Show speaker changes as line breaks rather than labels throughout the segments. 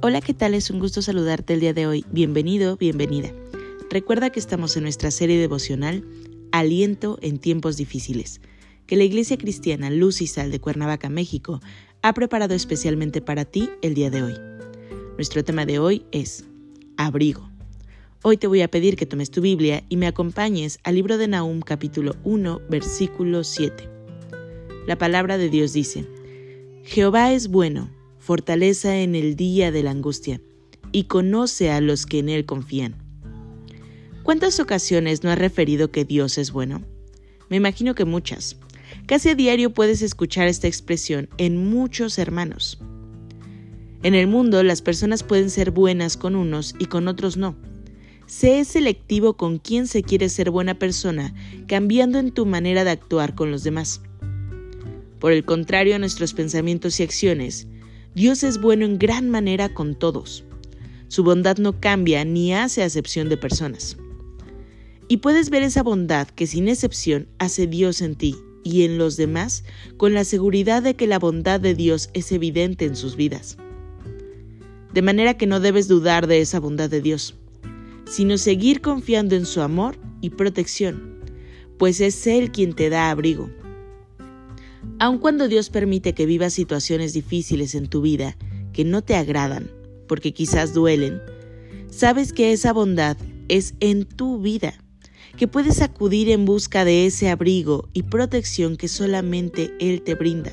Hola, ¿qué tal? Es un gusto saludarte el día de hoy. Bienvenido, bienvenida. Recuerda que estamos en nuestra serie devocional Aliento en tiempos difíciles, que la Iglesia Cristiana Luz y Sal de Cuernavaca, México, ha preparado especialmente para ti el día de hoy. Nuestro tema de hoy es Abrigo. Hoy te voy a pedir que tomes tu Biblia y me acompañes al libro de Nahum capítulo 1 versículo 7. La palabra de Dios dice, Jehová es bueno fortaleza en el día de la angustia, y conoce a los que en Él confían. ¿Cuántas ocasiones no has referido que Dios es bueno? Me imagino que muchas. Casi a diario puedes escuchar esta expresión en muchos hermanos. En el mundo las personas pueden ser buenas con unos y con otros no. Sé selectivo con quién se quiere ser buena persona, cambiando en tu manera de actuar con los demás. Por el contrario nuestros pensamientos y acciones, Dios es bueno en gran manera con todos. Su bondad no cambia ni hace acepción de personas. Y puedes ver esa bondad que sin excepción hace Dios en ti y en los demás con la seguridad de que la bondad de Dios es evidente en sus vidas. De manera que no debes dudar de esa bondad de Dios, sino seguir confiando en su amor y protección, pues es Él quien te da abrigo Aun cuando Dios permite que vivas situaciones difíciles en tu vida que no te agradan, porque quizás duelen, sabes que esa bondad es en tu vida, que puedes acudir en busca de ese abrigo y protección que solamente Él te brinda.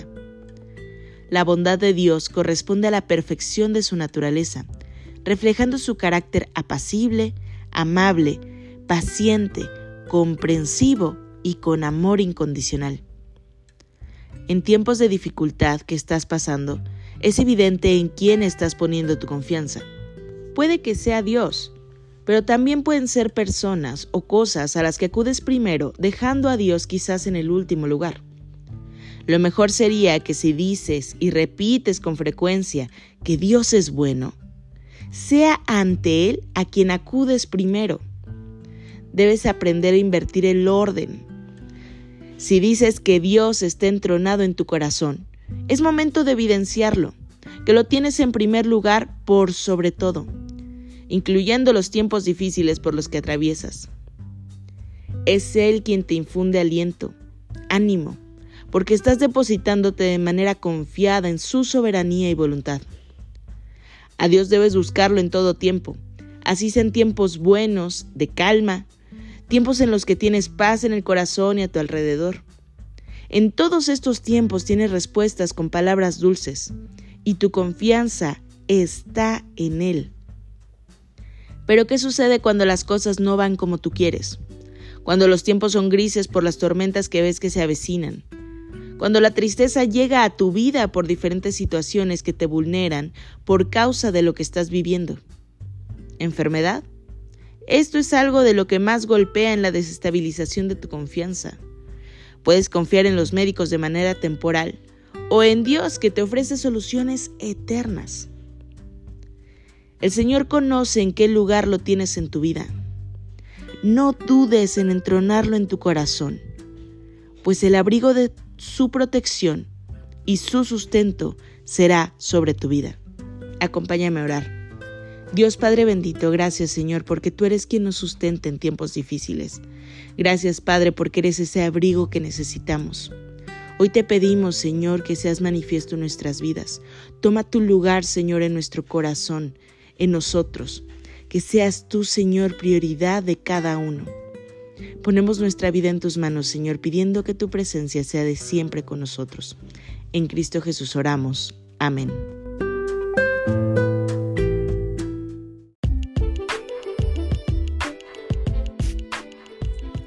La bondad de Dios corresponde a la perfección de su naturaleza, reflejando su carácter apacible, amable, paciente, comprensivo y con amor incondicional. En tiempos de dificultad que estás pasando, es evidente en quién estás poniendo tu confianza. Puede que sea Dios, pero también pueden ser personas o cosas a las que acudes primero, dejando a Dios quizás en el último lugar. Lo mejor sería que si dices y repites con frecuencia que Dios es bueno, sea ante Él a quien acudes primero. Debes aprender a invertir el orden si dices que Dios está entronado en tu corazón, es momento de evidenciarlo, que lo tienes en primer lugar por sobre todo, incluyendo los tiempos difíciles por los que atraviesas. Es Él quien te infunde aliento, ánimo, porque estás depositándote de manera confiada en su soberanía y voluntad. A Dios debes buscarlo en todo tiempo, así sean tiempos buenos, de calma, tiempos en los que tienes paz en el corazón y a tu alrededor. En todos estos tiempos tienes respuestas con palabras dulces y tu confianza está en Él. Pero ¿qué sucede cuando las cosas no van como tú quieres? Cuando los tiempos son grises por las tormentas que ves que se avecinan. Cuando la tristeza llega a tu vida por diferentes situaciones que te vulneran por causa de lo que estás viviendo. ¿Enfermedad? Esto es algo de lo que más golpea en la desestabilización de tu confianza. Puedes confiar en los médicos de manera temporal o en Dios que te ofrece soluciones eternas. El Señor conoce en qué lugar lo tienes en tu vida. No dudes en entronarlo en tu corazón, pues el abrigo de su protección y su sustento será sobre tu vida. Acompáñame a orar. Dios Padre bendito, gracias Señor, porque tú eres quien nos sustenta en tiempos difíciles. Gracias Padre, porque eres ese abrigo que necesitamos. Hoy te pedimos, Señor, que seas manifiesto en nuestras vidas. Toma tu lugar, Señor, en nuestro corazón, en nosotros. Que seas tú, Señor, prioridad de cada uno. Ponemos nuestra vida en tus manos, Señor, pidiendo que tu presencia sea de siempre con nosotros. En Cristo Jesús oramos. Amén.